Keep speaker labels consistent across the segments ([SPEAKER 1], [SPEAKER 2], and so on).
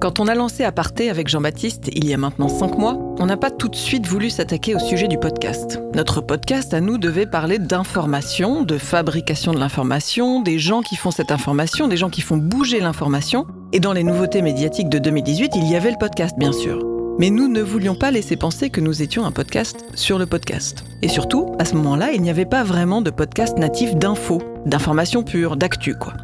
[SPEAKER 1] Quand on a lancé Aparté avec Jean-Baptiste il y a maintenant 5 mois, on n'a pas tout de suite voulu s'attaquer au sujet du podcast. Notre podcast à nous devait parler d'information, de fabrication de l'information, des gens qui font cette information, des gens qui font bouger l'information. Et dans les nouveautés médiatiques de 2018, il y avait le podcast bien sûr. Mais nous ne voulions pas laisser penser que nous étions un podcast sur le podcast. Et surtout, à ce moment-là, il n'y avait pas vraiment de podcast natif d'infos, d'informations pures, d'actu quoi.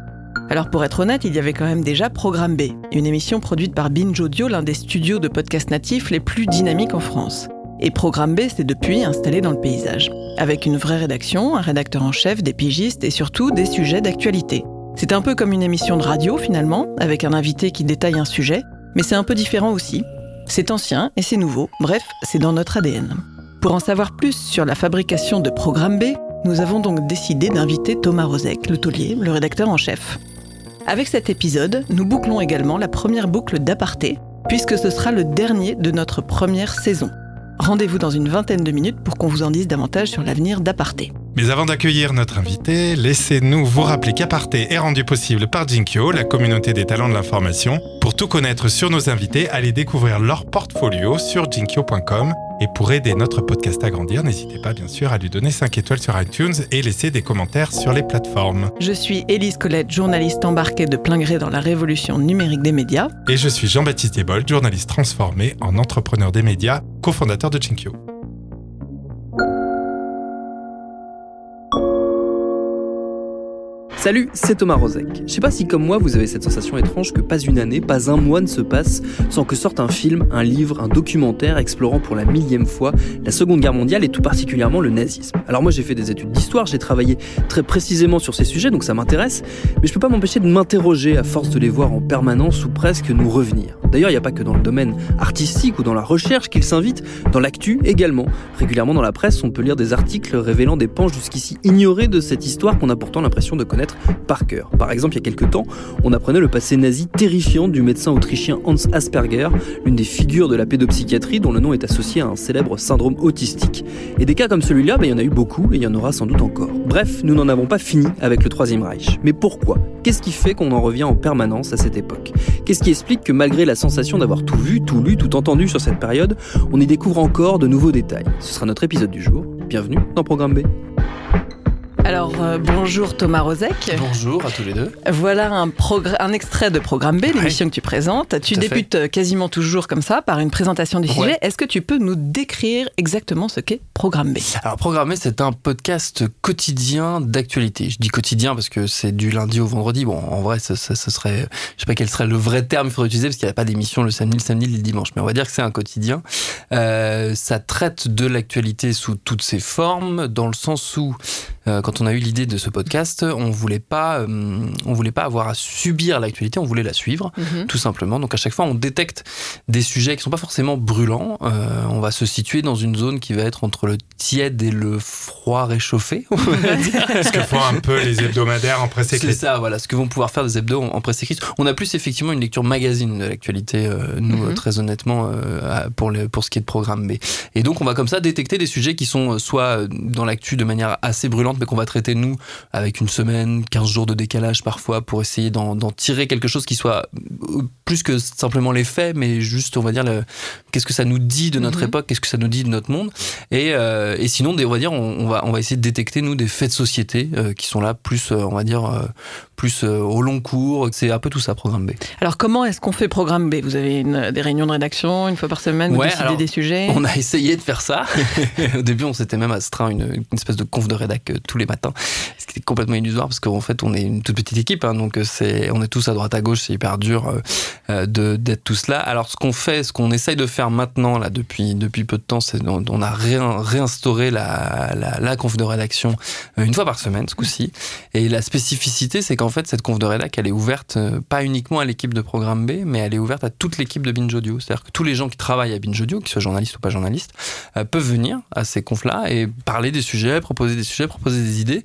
[SPEAKER 1] Alors pour être honnête, il y avait quand même déjà Programme B, une émission produite par Binge Audio, l'un des studios de podcast natifs les plus dynamiques en France. Et Programme B s'est depuis installé dans le paysage, avec une vraie rédaction, un rédacteur en chef, des pigistes et surtout des sujets d'actualité. C'est un peu comme une émission de radio finalement, avec un invité qui détaille un sujet, mais c'est un peu différent aussi. C'est ancien et c'est nouveau, bref, c'est dans notre ADN. Pour en savoir plus sur la fabrication de Programme B, nous avons donc décidé d'inviter Thomas Rozek, le taulier, le rédacteur en chef. Avec cet épisode, nous bouclons également la première boucle d'aparté, puisque ce sera le dernier de notre première saison. Rendez-vous dans une vingtaine de minutes pour qu'on vous en dise davantage sur l'avenir d'Aparté.
[SPEAKER 2] Mais avant d'accueillir notre invité, laissez-nous vous rappeler qu'Aparté est rendu possible par Jinkyo, la communauté des talents de l'information. Pour tout connaître sur nos invités, allez découvrir leur portfolio sur jinkyo.com et pour aider notre podcast à grandir, n'hésitez pas bien sûr à lui donner 5 étoiles sur iTunes et laisser des commentaires sur les plateformes.
[SPEAKER 1] Je suis Élise Colette, journaliste embarquée de plein gré dans la révolution numérique des médias.
[SPEAKER 2] Et je suis Jean-Baptiste Ebold, journaliste transformé en entrepreneur des médias, cofondateur de Chinkyo.
[SPEAKER 3] Salut, c'est Thomas Rozek. Je sais pas si comme moi vous avez cette sensation étrange que pas une année, pas un mois ne se passe sans que sorte un film, un livre, un documentaire explorant pour la millième fois la Seconde Guerre mondiale et tout particulièrement le nazisme. Alors moi j'ai fait des études d'histoire, j'ai travaillé très précisément sur ces sujets donc ça m'intéresse, mais je peux pas m'empêcher de m'interroger à force de les voir en permanence ou presque nous revenir. D'ailleurs il n'y a pas que dans le domaine artistique ou dans la recherche qu'ils s'invitent, dans l'actu également. Régulièrement dans la presse on peut lire des articles révélant des pans jusqu'ici ignorés de cette histoire qu'on a pourtant l'impression de connaître par cœur. Par exemple, il y a quelques temps, on apprenait le passé nazi terrifiant du médecin autrichien Hans Asperger, l'une des figures de la pédopsychiatrie dont le nom est associé à un célèbre syndrome autistique. Et des cas comme celui-là, ben, il y en a eu beaucoup et il y en aura sans doute encore. Bref, nous n'en avons pas fini avec le Troisième Reich. Mais pourquoi? Qu'est-ce qui fait qu'on en revient en permanence à cette époque? Qu'est-ce qui explique que malgré la sensation d'avoir tout vu, tout lu, tout entendu sur cette période, on y découvre encore de nouveaux détails? Ce sera notre épisode du jour. Bienvenue dans Programme B.
[SPEAKER 1] Alors, euh, bonjour Thomas Rozek.
[SPEAKER 3] Bonjour à tous les deux.
[SPEAKER 1] Voilà un, un extrait de Programme B, l'émission que tu présentes. Tu débutes euh, quasiment toujours comme ça, par une présentation du sujet. Est-ce que tu peux nous décrire exactement ce qu'est Programme B?
[SPEAKER 3] Alors, Programme B, c'est un podcast quotidien d'actualité. Je dis quotidien parce que c'est du lundi au vendredi. Bon, en vrai, ce, serait, je sais pas quel serait le vrai terme qu'il faudrait utiliser parce qu'il n'y a pas d'émission le samedi, le samedi, le dimanche. Mais on va dire que c'est un quotidien. Euh, ça traite de l'actualité sous toutes ses formes, dans le sens où euh, quand on a eu l'idée de ce podcast, on voulait pas, euh, on voulait pas avoir à subir l'actualité, on voulait la suivre, mhm. tout simplement. Donc à chaque fois, on détecte des sujets qui sont pas forcément brûlants. Euh, on va se situer dans une zone qui va être entre le tiède et le froid réchauffé.
[SPEAKER 2] ce que font un peu les hebdomadaires en presse écrite.
[SPEAKER 3] C'est ça, voilà, ce que vont pouvoir faire des hebdos en, presse écrite. On a plus effectivement une lecture magazine de l'actualité, nous, mhm. très honnêtement, pour, le, pour ce qui est de programme B. Et donc, on va comme ça détecter des sujets qui sont soit dans l'actu de manière assez brûlante, mais qu'on va traiter nous avec une semaine, 15 jours de décalage parfois pour essayer d'en tirer quelque chose qui soit euh, plus que simplement les faits, mais juste, on va dire, qu'est-ce que ça nous dit de notre mhm. époque, qu'est-ce que ça nous dit de notre monde. Et, euh, et sinon, on va dire, on, va, on va essayer de détecter, nous, des faits de société euh, qui sont là plus, on va dire, plus au long cours. C'est un peu tout ça, Programme B.
[SPEAKER 1] Alors, comment est-ce qu'on fait Programme B? Vous avez des réunions de rédaction une fois par semaine, vous décidez des sujets?
[SPEAKER 3] On a essayé de faire ça. Au début, on s'était même astreint une, une espèce de conf de rédac tous les matins, ce qui est complètement illusoire parce qu'en fait on est une toute petite équipe, hein, donc c'est on est tous à droite à gauche, c'est hyper dur euh, euh, d'être tous là. Alors ce qu'on fait, ce qu'on essaye de faire maintenant là depuis depuis peu de temps, c'est on, a réinstauré la, la, la conf de rédaction euh, une fois par semaine ce coup-ci. Et la spécificité, c'est qu'en fait cette conf de rédac, elle est ouverte pas uniquement à l'équipe de Programme B, mais elle est ouverte à toute l'équipe de Binge Audio. C'est-à-dire que tous les gens qui travaillent à Binge Audio, qu'ils soient journalistes ou pas journalistes, peuvent venir à ces confs là et parler des sujets, proposer des sujets, proposer proposer des idées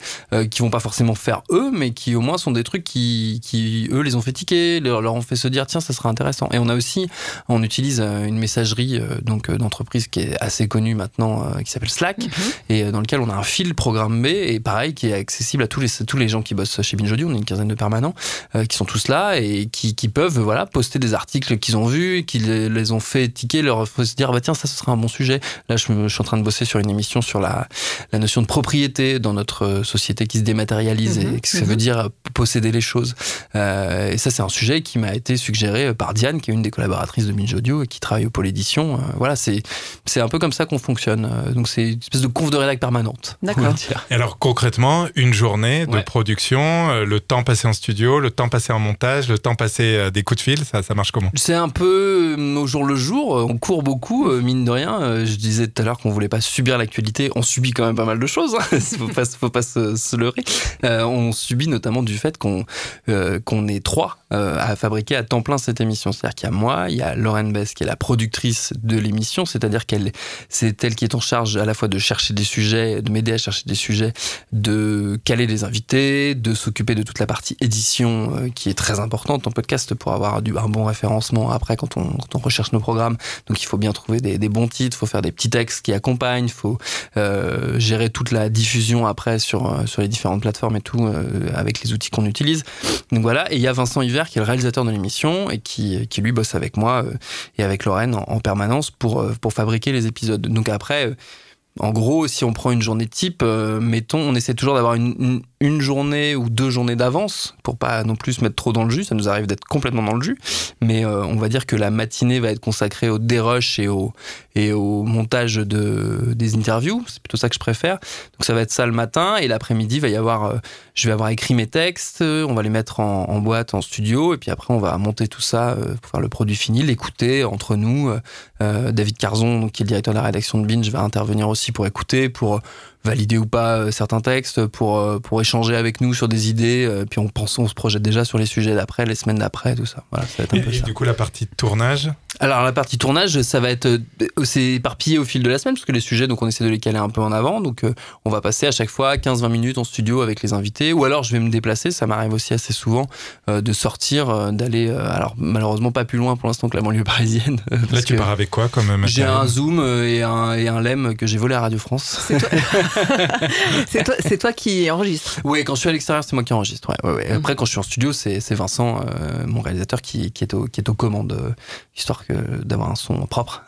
[SPEAKER 3] qui vont pas forcément faire eux, mais qui au moins sont des trucs qui, qui eux les ont fait tiquer, leur, leur ont fait se dire tiens ça sera intéressant. Et on a aussi, on utilise une messagerie donc d'entreprise qui est assez connue maintenant, qui s'appelle Slack, mhm. et dans lequel on a un fil programmé et pareil qui est accessible à tous les tous les gens qui bossent chez Binge Audio. On est une quinzaine de permanents qui sont tous là et qui, qui peuvent voilà poster des articles qu'ils ont vus, qui les, ont fait tiquer, leur faut se dire bah tiens ça ce sera un bon sujet. Là je, je, suis en train de bosser sur une émission sur la, la notion de propriété dans notre société qui se dématérialise et mhm. ce que ça veut mhm. dire posséder les choses. Euh, et ça c'est un sujet qui m'a été suggéré par Diane qui est une des collaboratrices de Binge Audio et qui travaille au pôle édition. Euh, voilà c'est c'est un peu comme ça qu'on fonctionne. Euh, donc c'est une espèce de conf de rédac permanente.
[SPEAKER 1] D'accord.
[SPEAKER 2] Et alors concrètement une journée de production, le temps passé en studio, le temps passé en montage, le temps passé des coups de fil, ça, ça marche comment?
[SPEAKER 3] C'est un peu au jour le jour. On court beaucoup, mine de rien. Je disais tout à l'heure qu'on voulait pas subir l'actualité. On subit quand même pas mal de choses. Il hein. faut pas, faut pas se, leurrer. Euh, on subit notamment du fait qu'on euh, qu'on est trois euh, à fabriquer à temps plein cette émission. C'est-à-dire qu'il y a moi, il y a Lauren Bess qui est la productrice de l'émission, c'est-à-dire qu'elle c'est elle qui est en charge à la fois de chercher des sujets, de m'aider à chercher des sujets, de caler des invités, de s'occuper de toute la partie édition qui est très importante en podcast pour avoir un bon référencement après quand on, recherche nos programmes. Donc il faut bien trouver des, bons titres, il faut faire des petits textes qui accompagnent, il faut euh, gérer toute la diffusion après sur, euh, les différentes plateformes et tout euh, avec les outils qu'on utilise. Donc voilà, et il y a Vincent Hiver qui est le réalisateur de l'émission et qui, qui lui bosse avec moi et avec Lorraine en, en, permanence pour, pour fabriquer les épisodes. Donc après en gros, si on prend une journée type, euh, mettons, on essaie toujours d'avoir une, journée ou deux journées d'avance pour pas non plus se mettre trop dans le jus. Ça nous arrive d'être complètement dans le jus, mais euh, on va dire que la matinée va être consacrée au dérush et au, et au montage de, des interviews. C'est plutôt ça que je préfère. Donc ça va être ça le matin et l'après-midi va y avoir, euh, je vais avoir écrit mes textes, on va les mettre en, boîte, en studio et puis après on va monter tout ça pour faire le produit fini, l'écouter entre nous. David Carzon, qui est le directeur de la rédaction de Binge, va intervenir aussi pour écouter, pour valider ou pas euh, certains textes, pour, euh, pour échanger avec nous sur des idées. Euh, puis on pense, on se projette déjà sur les sujets d'après, les semaines d'après, tout ça. Voilà, ça va être un
[SPEAKER 2] et,
[SPEAKER 3] peu
[SPEAKER 2] et du coup, la partie tournage
[SPEAKER 3] Alors, la partie tournage, ça va être. C'est éparpillé au fil de la semaine, parce que les sujets, donc on essaie de les caler un peu en avant. Donc, on va passer à chaque fois 15-20 minutes en studio avec les invités. Ou alors, je vais me déplacer, ça m'arrive aussi assez souvent, de sortir, d'aller. alors, malheureusement, pas plus loin pour l'instant que la banlieue parisienne.
[SPEAKER 2] Là, tu pars avec quoi comme
[SPEAKER 3] J'ai un Zoom et un, et un LEM que j'ai volé à Radio France.
[SPEAKER 1] C'est toi c'est toi, qui enregistre.
[SPEAKER 3] Oui, quand je suis à l'extérieur, c'est moi qui enregistre. Ouais, Après, quand je suis en studio, c'est Vincent, euh, mon réalisateur, qui, est au, qui est aux commandes, euh, d'avoir un son propre.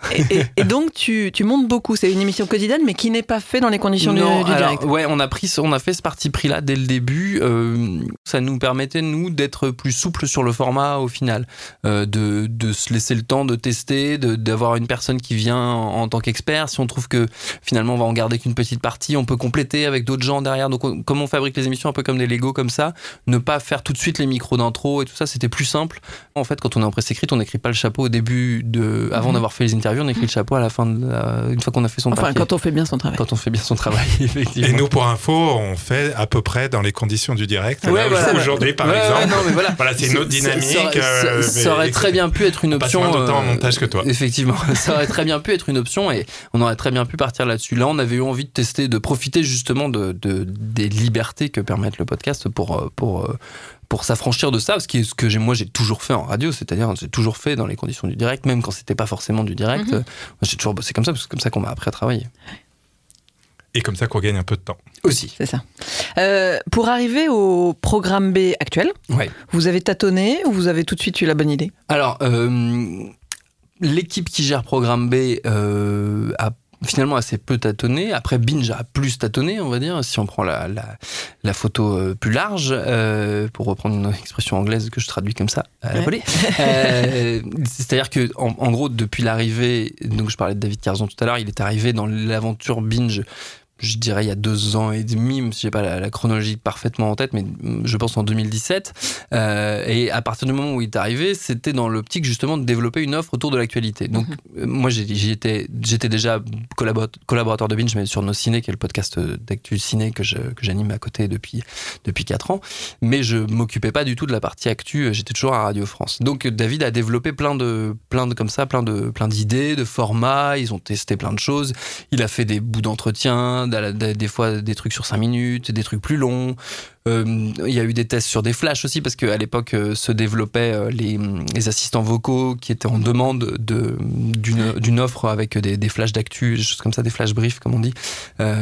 [SPEAKER 1] Et, donc, tu, tu, montes beaucoup. C'est une émission quotidienne, mais qui n'est pas fait dans les conditions du, direct.
[SPEAKER 3] Ouais, on a, pris, on a fait ce parti pris-là dès le début. Euh, ça nous permettait, nous, d'être plus souple sur le format au final. de, de se laisser le temps de tester, d'avoir une personne qui vient en, en tant qu'expert. Si on trouve que finalement, on va en garder qu'une petite partie, on peut compléter avec d'autres gens derrière. Donc, comme on fabrique les émissions un peu comme des Lego comme ça, ne pas faire tout de suite les micros d'intro et tout ça, c'était plus simple. En fait, quand on est en presse écrite, on n'écrit pas le chapeau au début de, avant mhm. d'avoir fait les interviews, on écrit le chapeau à la fin de une fois qu'on a fait son
[SPEAKER 1] enfin, quand on fait bien son travail.
[SPEAKER 3] Quand on fait bien son travail, effectivement.
[SPEAKER 2] Et nous, pour info, on fait à peu près dans les conditions du direct. Aujourd'hui, par exemple. voilà, voilà c'est une autre dynamique.
[SPEAKER 3] Ça, ça, aurait très bien pu être une option.
[SPEAKER 2] Passe moins de temps en montage que toi.
[SPEAKER 3] Effectivement, ça aurait très bien pu être une option et on aurait très bien pu partir là-dessus. Là, on avait eu envie de tester, de profiter justement de, des libertés que permettent le podcast pour, euh, pour, euh, pour s'affranchir de ça, ce qui est ce que moi j'ai toujours fait en radio, c'est-à-dire j'ai toujours fait dans les conditions du direct, même quand c'était pas forcément du direct. Mhm. J'ai toujours bossé comme ça, parce que c'est comme ça qu'on m'a appris à travailler.
[SPEAKER 2] Et comme ça qu'on gagne un peu de temps.
[SPEAKER 3] Aussi.
[SPEAKER 1] C'est ça. Euh, pour arriver au programme B actuel, vous avez tâtonné ou vous avez tout de suite eu la bonne idée?
[SPEAKER 3] Alors, l'équipe qui gère programme B a finalement assez peu tâtonné. Après, Binge a plus tâtonné, on va dire, si on prend la, la, photo euh, plus large, euh, pour reprendre une expression anglaise que je traduis comme ça à la euh, C'est-à-dire que, en, gros, depuis l'arrivée, donc je parlais de David Carzon tout à l'heure, il est arrivé dans l'aventure Binge je dirais il y a deux ans et demi, je n'ai pas la, chronologie parfaitement en tête, mais je pense en 2017. Euh, et à partir du moment où il est arrivé, c'était dans l'optique justement de développer une offre autour de l'actualité. Donc mhm. euh, moi j'étais déjà collaborateur de Binge, mais sur Nos Ciné, qui est le podcast d'actu ciné que j'anime à côté depuis depuis quatre ans. Mais je m'occupais pas du tout de la partie actu. J'étais toujours à Radio France. Donc David a développé plein de plein de comme ça, plein de plein d'idées, de formats. Ils ont testé plein de choses. Il a fait des bouts d'entretien des fois des trucs sur 5 minutes, des trucs plus longs. Euh, il y a eu des tests sur des flashs aussi, parce qu'à l'époque euh, se développaient euh, les, les, assistants vocaux qui étaient en demande d'une offre avec des, des flashs d'actu, des choses comme ça, des flash briefs, comme on dit.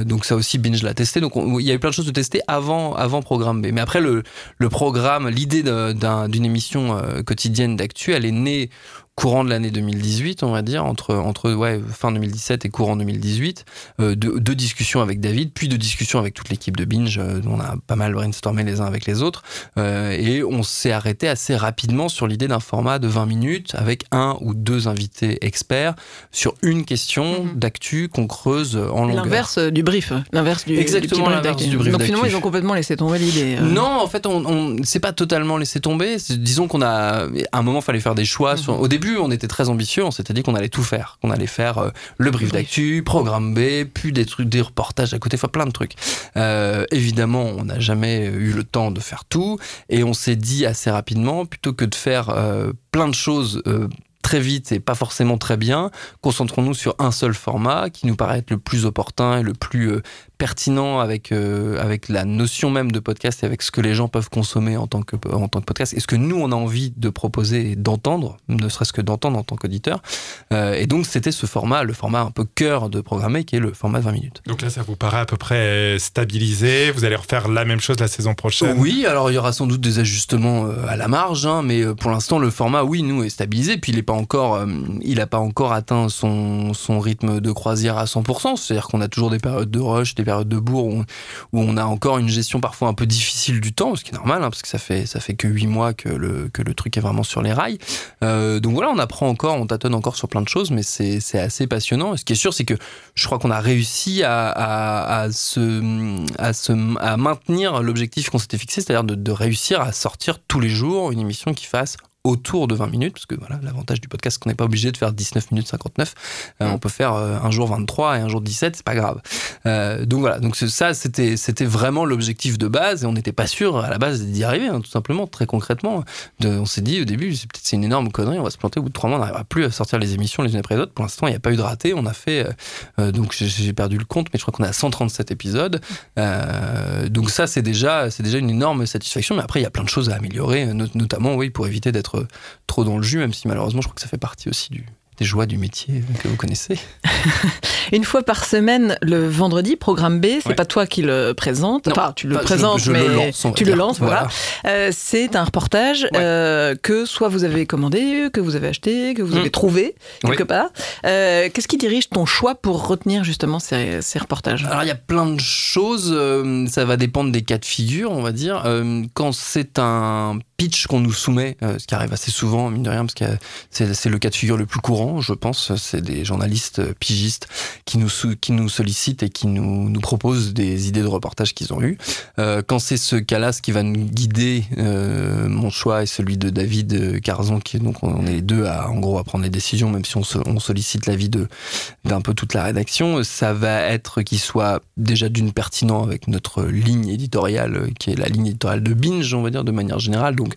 [SPEAKER 3] donc ça aussi, Binge l'a testé. Donc il y a eu plein de choses de tester avant, avant Programme B. Mais après, le, le programme, l'idée d'une émission quotidienne d'actu, elle est née courant de l'année 2018, on va dire, entre, entre ouais, fin 2017 et courant 2018, euh, deux, discussions avec David, puis deux discussions avec toute l'équipe de Binge, euh, on a pas mal brainstormé les uns avec les autres, euh, et on s'est arrêté assez rapidement sur l'idée d'un format de 20 minutes avec un ou deux invités experts sur une question mhm. d'actu qu'on creuse en longueur.
[SPEAKER 1] L'inverse du brief, l'inverse du,
[SPEAKER 3] Exactement
[SPEAKER 1] du,
[SPEAKER 3] du brief
[SPEAKER 1] Donc finalement, ils ont complètement laissé tomber l'idée.
[SPEAKER 3] Non, en fait, on, on c'est pas totalement laissé tomber. Disons qu'on a, à un moment, fallait faire des choix. Sur, mhm. au début, on était très ambitieux. On s'était dit qu'on allait tout faire, qu'on allait faire euh, le brief d'actu, programme B, puis des trucs, des reportages à côté, enfin plein de trucs. Euh, évidemment, on n'a jamais eu le temps de faire tout, et on s'est dit assez rapidement, plutôt que de faire euh, plein de choses très vite et pas forcément très bien, concentrons-nous sur un seul format qui nous paraît être le plus opportun et le plus pertinent avec, euh, avec la notion même de podcast et avec ce que les gens peuvent consommer en tant que, en tant que podcast et ce que nous on a envie de proposer et d'entendre, ne serait-ce que d'entendre en tant qu'auditeur. Euh, et donc c'était ce format, le format un peu cœur de programmer qui est le format de 20 minutes.
[SPEAKER 2] Donc là ça vous paraît à peu près stabilisé, vous allez refaire la même chose la saison prochaine
[SPEAKER 3] Oui, alors il y aura sans doute des ajustements euh, à la marge, hein, mais pour l'instant le format oui nous est stabilisé, puis il n'a pas encore, il pas encore atteint son, son rythme de croisière à 100%, c'est-à-dire qu'on a toujours des périodes de rush, des de bourg où, on a encore une gestion parfois un peu difficile du temps, ce qui est normal, hein, parce que ça fait, ça fait que huit mois que le, que le truc est vraiment sur les rails. Euh, donc voilà, on apprend encore, on tâtonne encore sur plein de choses, mais c'est assez passionnant. ce qui est sûr, c'est que je crois qu'on a réussi à, à, se, à, se, à maintenir l'objectif qu'on s'était fixé, c'est-à-dire de réussir à sortir tous les jours une émission qui fasse autour de 20 minutes, parce que voilà, l'avantage du podcast, c'est qu'on n'est pas obligé de faire 19 minutes 59. Euh, on peut faire euh, un jour 23 et un jour 17, c'est pas grave. Euh, donc voilà, donc ça, c'était, c'était vraiment l'objectif de base, et on n'était pas sûr à la base d'y arriver, hein, tout simplement, très concrètement. De, on s'est dit au début, c'est peut-être c'est une énorme connerie, on va se planter au bout de trois mois, on n'arrivera plus à sortir les émissions les unes après les autres. Pour l'instant, il n'y a pas eu de raté, on a fait, donc j'ai perdu le compte, mais je crois qu'on est à 137 épisodes. donc ça, c'est déjà, c'est déjà une énorme satisfaction, mais après, il y a plein de choses à améliorer, notamment, oui, pour éviter d'être trop dans le jus, même si malheureusement, je crois que ça fait partie aussi du, des joies du métier que vous connaissez.
[SPEAKER 1] Une fois par semaine, le vendredi, programme B, c'est pas toi qui le présente, enfin tu le présentes, mais tu le lances, voilà. Euh, c'est un reportage euh, que soit vous avez commandé, que vous avez acheté, que vous avez mm. trouvé quelque part. Euh, qu'est-ce qui dirige ton choix pour retenir justement ces, ces reportages?
[SPEAKER 3] Alors il y a plein de choses, ça va dépendre des cas de figure, on va dire. quand c'est un pitch qu'on nous soumet, ce qui arrive assez souvent, mine de rien, parce que c'est le cas de figure le plus courant je pense. C'est des journalistes pigistes qui nous, qui nous sollicitent et qui nous, nous proposent des idées de reportage qu'ils ont eues. Euh, quand c'est ce cas-là, ce qui va nous guider, euh, mon choix est celui de David Carzon, qui donc on est les deux à, en gros, à prendre les décisions, même si on, on sollicite l'avis de d'un peu toute la rédaction. Ça va être qu'il soit déjà d'une pertinent avec notre ligne éditoriale, qui est la ligne éditoriale de Binge, on va dire, de manière générale. Donc,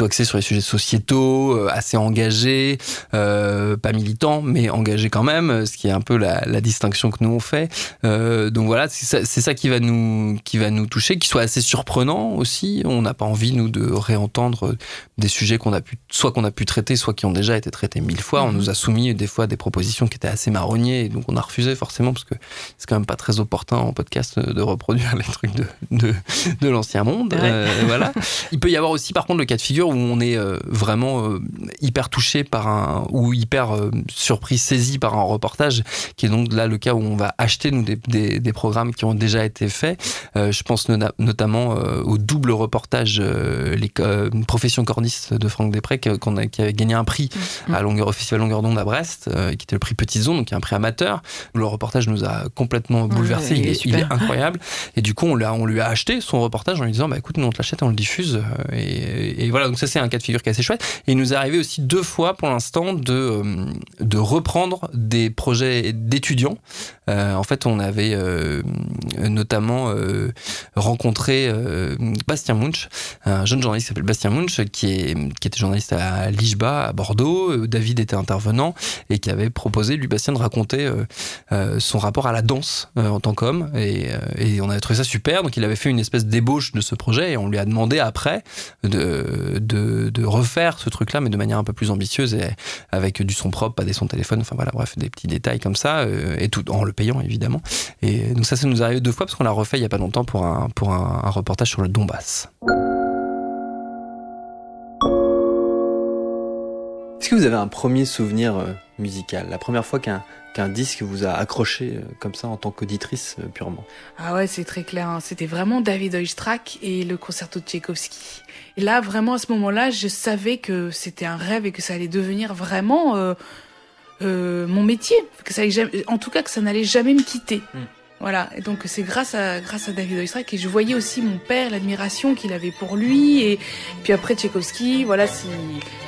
[SPEAKER 3] plutôt axé sur les sujets sociétaux, euh, assez engagé, euh, pas militant, mais engagé quand même, ce qui est un peu la, la distinction que nous on fait. Euh, donc voilà, c'est ça, ça, qui va nous qui va nous toucher, qui soit assez surprenant aussi. On n'a pas envie nous de réentendre des sujets qu'on a pu, soit qu'on a pu traiter, soit qui ont déjà été traités mille fois. On mhm. nous a soumis des fois des propositions qui étaient assez marronniers, et donc on a refusé forcément parce que c'est quand même pas très opportun en podcast de reproduire les trucs de de, de l'ancien monde. Euh, voilà. Il peut y avoir aussi par contre le cas de figure où on est euh, vraiment euh, hyper touché par un ou hyper euh, surpris, saisi par un reportage, qui est donc là le cas où on va acheter nous des, des, programmes qui ont déjà été faits. je pense notamment au double reportage les professions cordistes de Franck Després qu'on a, qui avait gagné un prix mm. à longueur au festival longueur d'onde à Brest, qui était le prix Petite Zone, donc un prix amateur. Le reportage nous a complètement bouleversé, il, est, il, est, incroyable. Et du coup, on, on lui a acheté son reportage en lui disant, bah écoute, nous on te l'achète, on le diffuse. Et, et voilà, donc ça c'est un cas de figure qui est assez chouette. Et il nous est arrivé aussi deux fois pour l'instant de, de reprendre des projets d'étudiants. En fait, on avait notamment rencontré Bastien Munch, un jeune journaliste qui s'appelle Bastien Munch, qui, est, qui était journaliste à Lichba, à Bordeaux. David était intervenant et qui avait proposé, lui, Bastien, de raconter son rapport à la danse en tant qu'homme. Et, on avait trouvé ça super. Donc il avait fait une espèce d'ébauche de ce projet et on lui a demandé après de, de, refaire ce truc-là, mais de manière un peu plus ambitieuse et avec du son propre, pas des sons téléphone, enfin voilà, bref, des petits détails comme ça, euh, et tout en le payant évidemment. Et donc ça, ça nous est arrivé deux fois parce qu'on l'a refait il y a pas longtemps pour un, pour un, un reportage sur le Donbass. Est-ce que vous avez un premier souvenir euh, musical? La première fois qu'un qu'un disque vous a accroché euh, comme ça en tant qu'auditrice euh, purement?
[SPEAKER 4] Ah ouais, c'est très clair. Hein. C'était vraiment David Oistrakh et le concerto de Tchaïkovski. Et là, vraiment, à ce moment-là, je savais que c'était un rêve et que ça allait devenir vraiment euh, mon métier. Que ça allait jamais, en tout cas, que ça n'allait jamais me quitter. Hmm. Voilà, et donc c'est grâce à grâce à David Oistrakh et je voyais aussi mon père l'admiration qu'il avait pour lui et, puis après Tchaïkovski, voilà si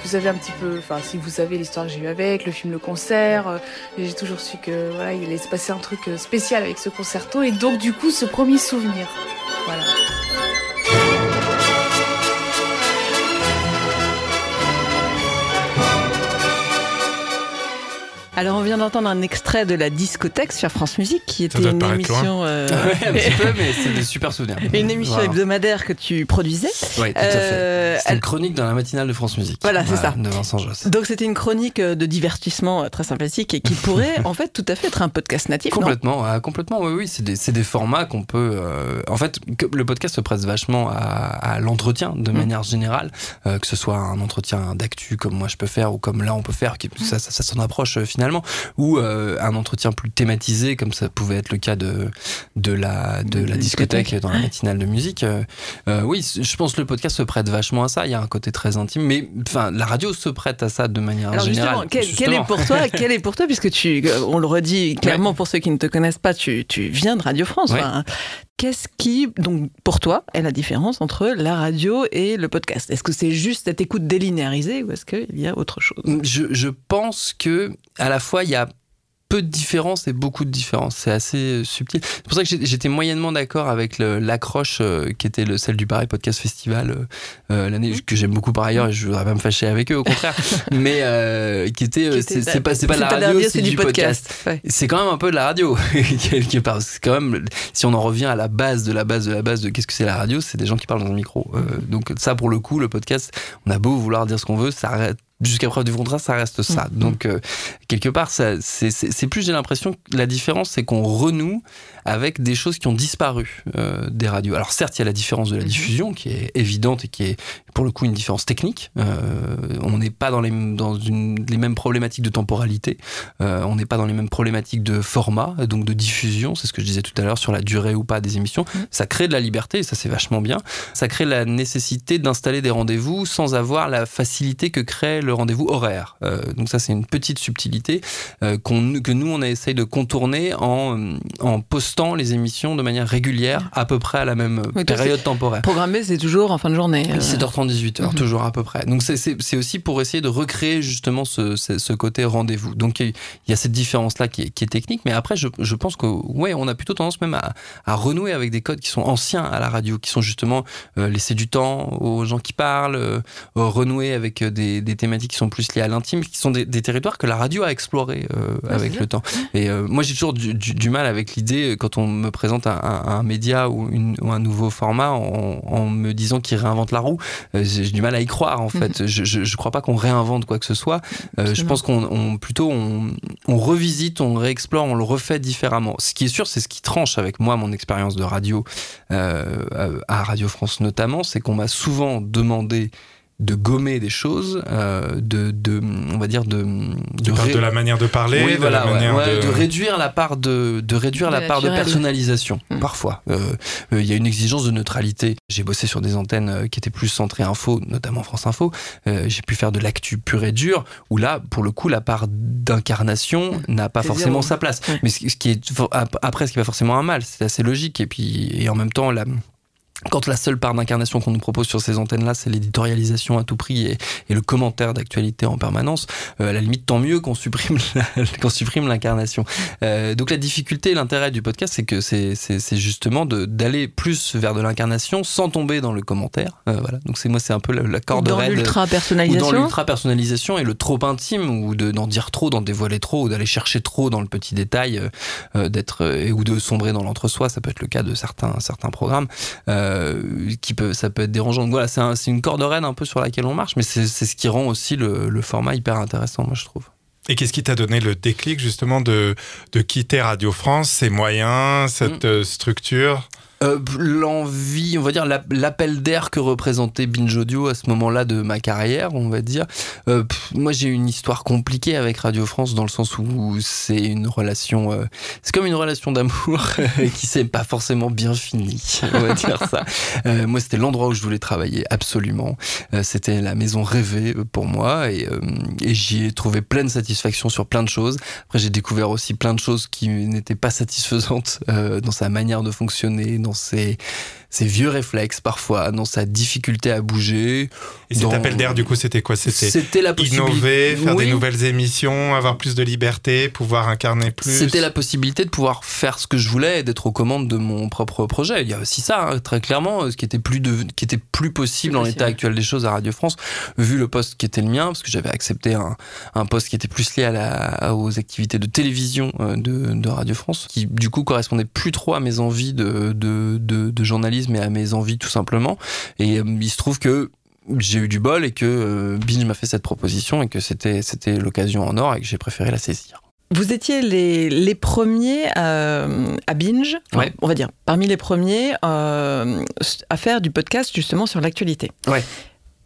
[SPEAKER 4] vous avez un petit peu enfin si vous savez l'histoire que j'ai eu avec le film Le concert, euh, j'ai toujours su que voilà, il allait se passer un truc euh, spécial avec ce concerto et donc du coup ce premier souvenir. Voilà.
[SPEAKER 1] Alors on vient d'entendre un extrait de la discothèque sur France Musique qui était une émission
[SPEAKER 3] euh... ouais, un petit peu mais c'est des super souvenirs.
[SPEAKER 1] Une émission hebdomadaire que tu produisais.
[SPEAKER 3] Oui, tout à fait. Euh, c'était une chronique dans la matinale de France Musique.
[SPEAKER 1] Voilà, c'est ça.
[SPEAKER 3] De Vincent Joss.
[SPEAKER 1] Donc c'était une chronique euh, de divertissement très sympathique et qui pourrait en fait tout à fait être un podcast natif.
[SPEAKER 3] Complètement, complètement. Oui, oui, c'est des, des, formats qu'on peut. en fait, le podcast se prête vachement à, à l'entretien de mm. manière générale, que ce soit un entretien d'actu comme moi je peux faire ou comme là on peut faire, qui, ça, ça, ça s'en approche finalement ou euh, un entretien plus thématisé, comme ça pouvait être le cas de, de, la, de la discothèque dans la matinale de musique. Euh, euh, oui, je pense que le podcast se prête vachement à ça. Il y a un côté très intime, mais enfin, la radio se prête à ça de manière générale.
[SPEAKER 1] Quel, est pour toi, quel est pour toi, puisque tu, on le redit clairement pour ceux qui ne te connaissent pas, tu, tu viens de Radio France. Qu'est-ce qui, donc, pour toi, est la différence entre la radio et le podcast? Est-ce que c'est juste cette écoute délinéarisée ou est-ce qu'il y a autre chose?
[SPEAKER 3] Je, je pense que à la fois il y a peu de différences et beaucoup de différences. C'est assez euh, subtil. C'est pour ça que j'étais moyennement d'accord avec l'accroche euh, qui était le, celle du Paris Podcast Festival euh, l'année que j'aime beaucoup par ailleurs et je voudrais pas me fâcher avec eux au contraire. mais qui était, c'est pas, pas de la radio, c'est du podcast. C'est quand même un peu de la radio quelque part. C'est quand même si on en revient à la base de la base de la base de qu'est-ce que c'est la radio, c'est des gens qui parlent dans un micro. donc ça pour le coup, le podcast, on a beau vouloir dire ce qu'on veut, ça arrête jusqu'à preuve du contraire, ça reste ça. Mm. Donc, euh, quelque part, c'est plus, j'ai l'impression que la différence, c'est qu'on renoue avec des choses qui ont disparu euh, des radios. Alors, certes, il y a la différence de la mm-hmm. diffusion qui est évidente et qui est, pour le coup, une différence technique. Euh, on n'est pas dans, les, dans une, les mêmes problématiques de temporalité. on n'est pas dans les mêmes problématiques de format, donc de diffusion. C'est ce que je disais tout à l'heure sur la durée ou pas des émissions. Mm. Ça crée de la liberté et ça, c'est vachement bien. Ça crée la nécessité d'installer des rendez-vous sans avoir la facilité que crée le rendez-vous horaire. Euh, donc ça, c'est une petite subtilité euh, que nous, on a essayé de contourner en, en postant les émissions de manière régulière, à peu près à la même période temporaire.
[SPEAKER 1] Programmé, c'est toujours en fin de journée.
[SPEAKER 3] 7h30, 18h, mhm. toujours à peu près. Donc c'est aussi pour essayer de recréer justement ce, ce, côté rendez-vous. Donc il y a cette différence-là qui, qui, est technique, mais après, je, je pense que ouais, on a plutôt tendance même à, à, renouer avec des codes qui sont anciens à la radio, qui sont justement euh, laisser du temps aux gens qui parlent, renouer avec des, des thématiques qui sont plus liées à l'intime, qui sont des, territoires que la radio a explorés euh, avec le temps. Et euh, moi, j'ai toujours du, mal avec l'idée, euh, quand on me présente un, média ou, un nouveau format en, me disant qu'il réinvente la roue, j'ai du mal à y croire, en fait. Mhm. Je ne crois pas qu'on réinvente quoi que ce soit. je pense qu'on plutôt on, revisite, on réexplore, on le refait différemment. Ce qui est sûr, c'est ce qui tranche avec moi, mon expérience de radio, à Radio France notamment, c'est qu'on m'a souvent demandé de gommer des choses, euh, de, de, on va dire de
[SPEAKER 2] de, de la manière de parler,
[SPEAKER 3] de, la manière de... réduire la part de, de réduire la part de personnalisation. Hmm. Parfois, euh, euh, il y a une exigence de neutralité. J'ai bossé sur des antennes qui étaient plus centrées info, notamment France Info. J'ai pu faire de l'actu pur et dur, où là, pour le coup, la part d'incarnation hmm. n'a pas forcément sa place. Mais ce qui est après, ce qui n'est pas forcément un mal, c'est assez logique. Et puis, et en même temps, la quand la seule part d'incarnation qu'on nous propose sur ces antennes-là, c'est l'éditorialisation à tout prix et, et le commentaire d'actualité en permanence, euh, à la limite, tant mieux qu'on supprime la- qu'on supprime l'incarnation. Euh, donc la difficulté et l'intérêt du podcast, c'est que c'est c'est- c'est justement de- d'aller plus vers de l'incarnation sans tomber dans le commentaire. Euh, voilà. Donc c'est moi, c'est un peu la, la corde
[SPEAKER 1] Dans
[SPEAKER 3] raide ou dans
[SPEAKER 1] l'ultra-personnalisation.
[SPEAKER 3] l'ultra-personnalisation et le trop intime, ou de- d'en dire trop, d'en dévoiler trop, ou d'aller chercher trop dans le petit détail, euh, d'être euh, ou de sombrer dans l'entre-soi, ça peut être le cas de certains, certains programmes, euh, qui peut, ça peut être dérangeant. Donc voilà, c'est un- une corde raide un peu sur laquelle on marche, mais c'est ce qui rend aussi le, le format hyper intéressant, moi je trouve.
[SPEAKER 2] Et qu'est-ce qui t'a donné le déclic justement de, de quitter Radio France, ses moyens, cette
[SPEAKER 3] Mm.
[SPEAKER 2] euh, structure?
[SPEAKER 3] Euh, L'envie, on va dire la- l'appel d'air que représentait Binge Audio à ce moment-là de ma carrière, on va dire. Euh, moi, j'ai une histoire compliquée avec Radio France dans le sens où c'est une relation, euh, c'est comme une relation d'amour qui s'est pas forcément bien finie, on va dire ça. Euh, moi, c'était l'endroit où je voulais travailler absolument. Euh, c'était la maison rêvée pour moi et, euh, et j'y ai trouvé pleine satisfaction sur plein de choses. Après, j'ai découvert aussi plein de choses qui n'étaient pas satisfaisantes euh, dans sa manière de fonctionner, ses, ses vieux réflexes parfois, dans sa difficulté à bouger.
[SPEAKER 2] Et cet
[SPEAKER 3] Dans-
[SPEAKER 2] appel d'air, du coup, c'était quoi? C'était
[SPEAKER 3] C'était la possibilité.
[SPEAKER 2] innover, faire
[SPEAKER 3] Oui.
[SPEAKER 2] des nouvelles émissions, avoir plus de liberté, pouvoir incarner plus?
[SPEAKER 3] C'était la possibilité de pouvoir faire ce que je voulais et d'être aux commandes de mon propre projet. Il y a aussi ça, hein, très clairement, ce qui était plus, de, qui était plus possible
[SPEAKER 1] possible.
[SPEAKER 3] l'état actuel des choses à Radio France, vu le poste qui était le mien, parce que j'avais accepté un, un poste qui était plus lié à la, aux activités de télévision euh, de, de Radio France, qui du coup correspondait plus trop à mes envies de, de, de, de journalisme et à mes envies tout simplement. Et euh, il se trouve que j'ai eu du bol et que euh, Binge m'a fait cette proposition et que c'était c'était l'occasion en or et que j'ai préféré la saisir.
[SPEAKER 1] Vous étiez les, les premiers à, à Binge,
[SPEAKER 3] Ouais.
[SPEAKER 1] on va dire, parmi les premiers euh, à faire du podcast justement sur l'actualité.
[SPEAKER 3] Ouais.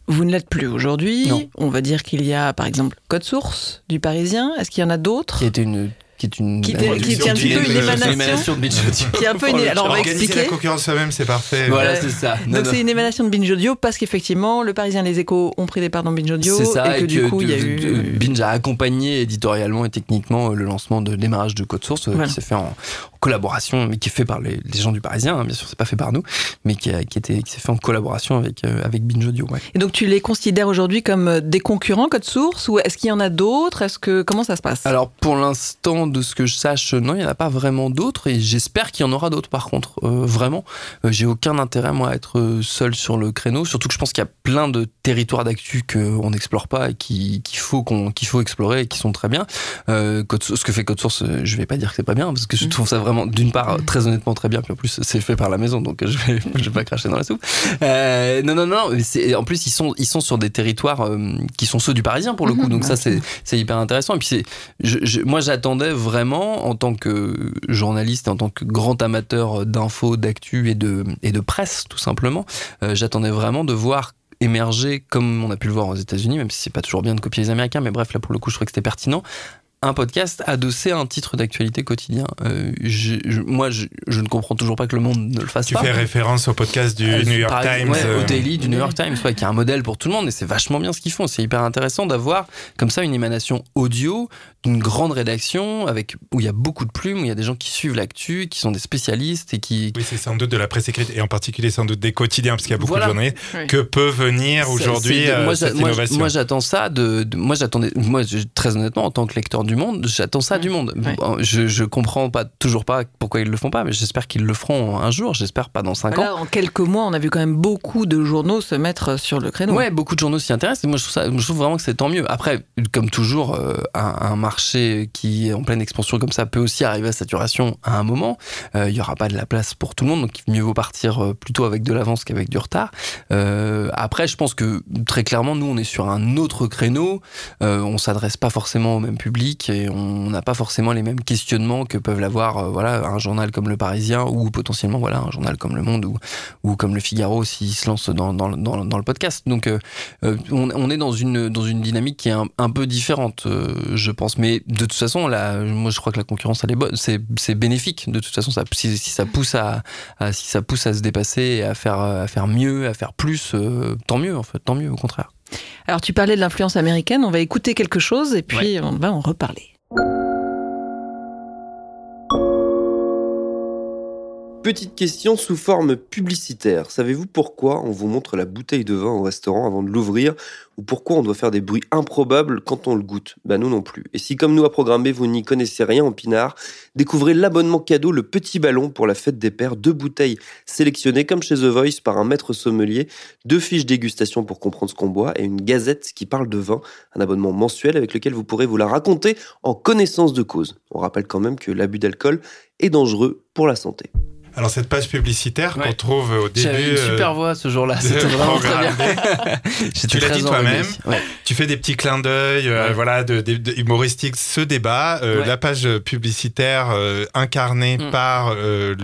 [SPEAKER 1] Vous ne l'êtes plus aujourd'hui. On va dire qu'il y a par exemple Code Source du Parisien. Est-ce qu'il y en a d'autres?
[SPEAKER 3] Qui était une qui est une
[SPEAKER 1] Qui était
[SPEAKER 2] un petit peu une
[SPEAKER 1] émanation.
[SPEAKER 3] de Binge Audio.
[SPEAKER 1] Qui est un peu une- alors, on va expliquer.
[SPEAKER 2] la concurrence soi-même, c'est parfait.
[SPEAKER 3] voilà
[SPEAKER 1] Ouais.
[SPEAKER 3] c'est ça Non,
[SPEAKER 1] Donc c'est une émanation de Binge Audio parce qu'effectivement le Parisien et les Échos ont pris des parts dans Binge Audio
[SPEAKER 3] c'est ça
[SPEAKER 1] et que du coup il y a eu
[SPEAKER 3] Binge a accompagné éditorialement et techniquement euh, le lancement de démarrage de Code Source euh,
[SPEAKER 1] Voilà.
[SPEAKER 3] qui s'est fait en, en collaboration mais qui est fait par les, les gens du Parisien hein, bien sûr c'est pas fait par nous mais qui, a- qui était qui s'est fait en collaboration avec euh, avec Binge Audio ouais.
[SPEAKER 1] Et donc tu les considères aujourd'hui comme des concurrents Code Source ou est-ce qu'il y en a d'autres? Est-ce que comment ça se passe?
[SPEAKER 3] Alors pour l'instant, de ce que je sache, non, il n'y en a pas vraiment d'autres et j'espère qu'il y en aura d'autres par contre. Euh, vraiment, Euh, j'ai aucun intérêt moi à être euh, seul sur le créneau, surtout que je pense qu'il y a plein de territoires d'actu qu'on n'explore pas et qui- qu'il faut, qu'on qu'il faut explorer et qui sont très bien. Euh, Code ce que fait Code Source, je vais pas dire que c'est pas bien parce que je
[SPEAKER 1] Mm.
[SPEAKER 3] trouve ça vraiment, d'une part, euh, très honnêtement très bien, puis en plus c'est fait par la maison donc je vais, je vais pas cracher dans la soupe. Euh, non, non, non, en plus ils sont, ils sont sur des territoires euh, qui sont ceux du Parisien pour le coup,
[SPEAKER 1] Mhm,
[SPEAKER 3] donc ça c'est c'est hyper intéressant. Et puis c'est, je, je- moi j'attendais vraiment en tant que journaliste et en tant que grand amateur d'infos, d'actu et de, et de presse tout simplement, euh, j'attendais vraiment de voir émerger, comme on a pu le voir aux États-Unis, même si c'est pas toujours bien de copier les Américains, mais bref, là pour le coup, je trouvais que c'était pertinent. Un podcast adossé à un titre d'actualité quotidien. Euh, je- je- moi, je, je ne comprends toujours pas que le monde ne le fasse
[SPEAKER 2] Tu
[SPEAKER 3] pas.
[SPEAKER 2] fais référence au podcast du
[SPEAKER 3] Euh,
[SPEAKER 2] New York Times.
[SPEAKER 3] ouais,
[SPEAKER 2] euh,
[SPEAKER 3] au Daily du New York Times, ouais, qui est un modèle pour tout le monde, et c'est vachement bien ce qu'ils font. C'est hyper intéressant d'avoir comme ça une émanation audio d'une grande rédaction avec où il y a beaucoup de plumes, où il y a des gens qui suivent l'actu, qui sont des spécialistes et qui
[SPEAKER 2] Oui, c'est sans doute de la presse écrite et en particulier sans doute des quotidiens, parce qu'il y a beaucoup
[SPEAKER 3] Voilà.
[SPEAKER 2] de journalistes,
[SPEAKER 1] Oui.
[SPEAKER 2] que peut venir aujourd'hui euh, cette
[SPEAKER 3] moi,
[SPEAKER 2] innovation.
[SPEAKER 3] moi, j'attends ça de, de- moi j'attendais moi très honnêtement en tant que lecteur du monde j'attends ça
[SPEAKER 1] Ouais.
[SPEAKER 3] du monde
[SPEAKER 1] Ouais.
[SPEAKER 3] Je, je comprends pas toujours pas pourquoi ils le font pas mais j'espère qu'ils le feront un jour j'espère pas dans cinq ans
[SPEAKER 1] Voilà, en quelques mois, on a vu quand même beaucoup de journaux se mettre sur le créneau.
[SPEAKER 3] Ouais, beaucoup de journaux s'y intéressent et moi je trouve, ça, je trouve vraiment que c'est tant mieux. Après, comme toujours, euh, un, un marché qui est en pleine expansion comme ça peut aussi arriver à saturation à un moment. Euh, Il y aura pas de la place pour tout le monde, donc mieux vaut partir euh, plutôt avec de l'avance qu'avec du retard. Euh, après, je pense que très clairement, nous on est sur un autre créneau. Euh, on s'adresse pas forcément au même public et on n'a pas forcément les mêmes questionnements que peuvent l'avoir euh, voilà un journal comme Le Parisien ou potentiellement voilà un journal comme Le Monde ou ou comme le Figaro s'il se lance dans, dans, le podcast. Donc euh, euh, on, est dans une, dans une dynamique qui est un, peu différente, je pense. Mais de toute façon, là, moi je crois que la concurrence elle est bonne, c'est, c'est bénéfique. De toute façon, si, ça pousse à, si ça pousse à se dépasser, à faire, à faire mieux, à faire plus, tant mieux en fait, tant mieux au contraire.
[SPEAKER 1] Alors tu parlais de l'influence américaine, on va écouter quelque chose et puis on va en reparler.
[SPEAKER 5] Petite question sous forme publicitaire. Savez-vous pourquoi on vous montre la bouteille de vin au restaurant avant de l'ouvrir ou pourquoi on doit faire des bruits improbables quand on le goûte? Ben nous non plus. Et si comme nous à programmer, vous n'y connaissez rien en pinard, découvrez l'abonnement cadeau Le Petit Ballon pour la fête des pères, deux bouteilles sélectionnées comme chez The Voice par un maître sommelier, deux fiches dégustation pour comprendre ce qu'on boit et une gazette qui parle de vin, un abonnement mensuel avec lequel vous pourrez vous la raconter en connaissance de cause. On rappelle quand même que l'abus d'alcool est dangereux pour la santé.
[SPEAKER 2] Alors cette page publicitaire qu'on trouve au début.
[SPEAKER 3] J'avais une super voix ce jour-là, c'était vraiment très bien.
[SPEAKER 2] tu l'as dit toi-même. Tu fais des petits clins d'œil, euh, voilà, de, de, humoristiques. Ce débat, euh, la page publicitaire euh, incarnée mm. par le,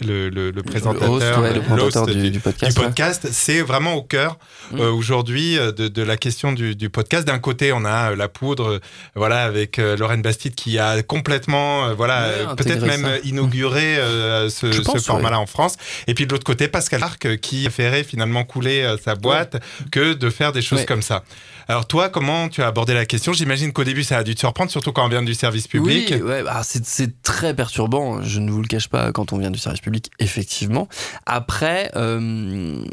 [SPEAKER 2] le, le, présentateur,
[SPEAKER 3] le, du, podcast,
[SPEAKER 2] du podcast c'est vraiment au cœur mm. aujourd'hui de, de, la question du, du podcast. D'un côté, on a la poudre, voilà, avec Lorraine Bastide qui a complètement, voilà, peut-être même inauguré ce, ce format-là en France. Et puis de l'autre côté, Pascal Arc euh, qui préférait finalement couler euh, sa boîte que de faire des choses comme ça. Alors toi, comment tu as abordé la question? J'imagine qu'au début, ça a dû te surprendre, surtout quand on vient du service public.
[SPEAKER 3] Oui, bah, c'est très perturbant, je ne vous le cache pas, quand on vient du service public, effectivement. Après, euh,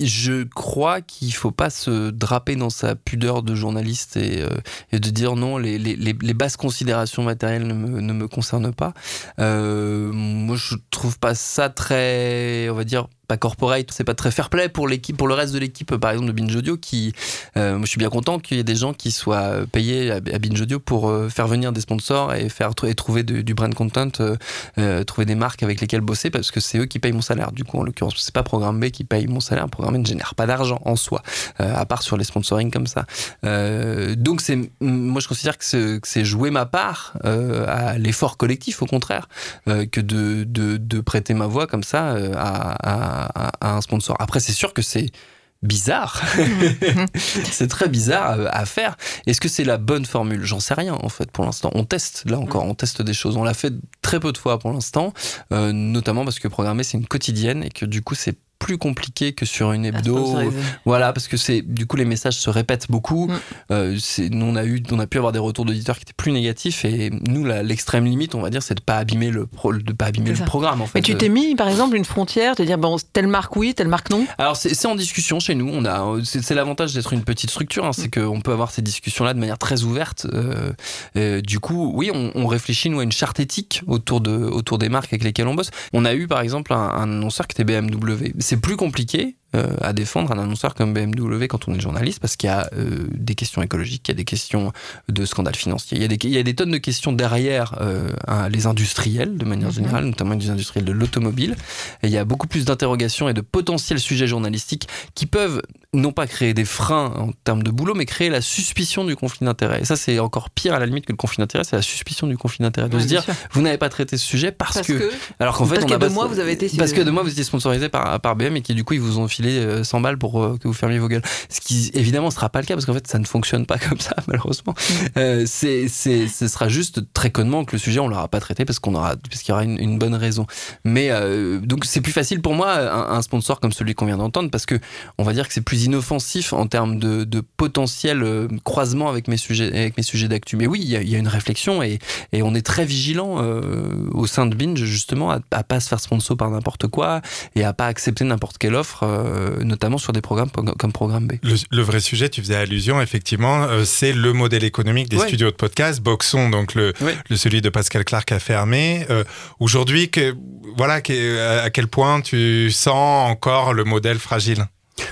[SPEAKER 3] je crois qu'il faut pas se draper dans sa pudeur de journaliste et, euh, et de dire non, les, les, les, basses considérations matérielles ne me, ne me concernent pas. Euh, moi, je trouve pas ça très, on va dire, pas corporate, c'est pas très fair play pour l'équipe, pour le reste de l'équipe, par exemple de Binge Audio, qui, euh, je suis bien content qu'il y ait des gens qui soient payés à, Binge Audio pour euh, faire venir des sponsors et faire et trouver du brand content, euh, trouver des marques avec lesquelles bosser parce que c'est eux qui payent mon salaire. Du coup, en l'occurrence, c'est pas Programme B qui paye mon salaire. Programme B ne génère pas d'argent en soi, à part sur les sponsoring comme ça. donc c'est, moi je considère que c'est jouer ma part à l'effort collectif, au contraire, que de, de, de, prêter ma voix comme ça à, à à, un sponsor. Après, c'est sûr que c'est bizarre. c'est très bizarre à, faire. Est-ce que c'est la bonne formule? J'en sais rien en fait pour l'instant. On teste, là encore, on teste des choses. On l'a fait très peu de fois pour l'instant, euh, notamment parce que programmer c'est une quotidienne et que du coup c'est plus compliqué que sur une hebdo. Voilà, parce que c'est du coup les messages se répètent beaucoup. Mm. Euh, nous on a eu, on a pu avoir des retours d'auditeurs qui étaient plus négatifs et nous l'extrême limite, on va dire, c'est de pas abîmer le de pas abîmer le programme. En fait.
[SPEAKER 1] Et tu t'es mis par exemple une frontière, de dire bon telle marque oui, telle marque non?
[SPEAKER 3] Alors c'est en discussion chez nous. On a, c'est l'avantage d'être une petite structure, hein, c'est mm. qu'on peut avoir ces discussions là de manière très ouverte. Euh, du coup, oui, on, on, réfléchit nous à une charte éthique autour de autour des marques avec lesquelles on bosse. On a eu par exemple un, un annonceur qui était BMW c'est plus compliqué euh, à défendre un annonceur comme BMW quand on est journaliste parce qu'il y a euh, des questions écologiques, il y a des questions de scandale financier, il y a des, il y a des tonnes de questions derrière euh, les industriels de manière mhm. générale, notamment les industriels de l'automobile. Il y a beaucoup plus d'interrogations et de potentiels sujets journalistiques qui peuvent non pas créer des freins en termes de boulot, mais créer la suspicion du conflit d'intérêt. Et ça, c'est encore pire à la limite que le conflit d'intérêt, c'est la suspicion du conflit d'intérêt. De se dire, vous n'avez pas traité ce sujet parce, que,
[SPEAKER 1] Alors qu'en fait, parce on a de moi, vous avez été.
[SPEAKER 3] Parce que de moi, vous étiez sponsorisé par, par BM et qui, du coup, ils vous ont filé 100 euh, balles pour euh, que vous fermiez vos gueules. Ce qui, évidemment, ne sera pas le cas parce qu'en fait, ça ne fonctionne pas comme ça, malheureusement. Mm. Euh, c'est, ce sera juste très connement que le sujet, on l'aura pas traité parce qu'on aura, parce qu'il y aura une, bonne raison. Mais donc, c'est plus facile pour moi, un, sponsor comme celui qu'on vient d'entendre, parce que on va dire que c'est plus inoffensif en termes de, de potentiel croisement avec mes sujets, avec mes sujets d'actu. Mais oui, il y, a, une réflexion et, et on est très vigilant au sein de Binge, justement, à, à pas se faire sponsor par n'importe quoi et à pas accepter n'importe quelle offre euh, notamment sur des programmes comme Programme B.
[SPEAKER 2] Le, vrai sujet, tu faisais allusion, effectivement, euh, c'est le modèle économique des studios de podcast. Boxon, donc le, le, celui de Pascal Clark a fermé. Euh, aujourd'hui, voilà, à quel point tu sens encore le modèle fragile?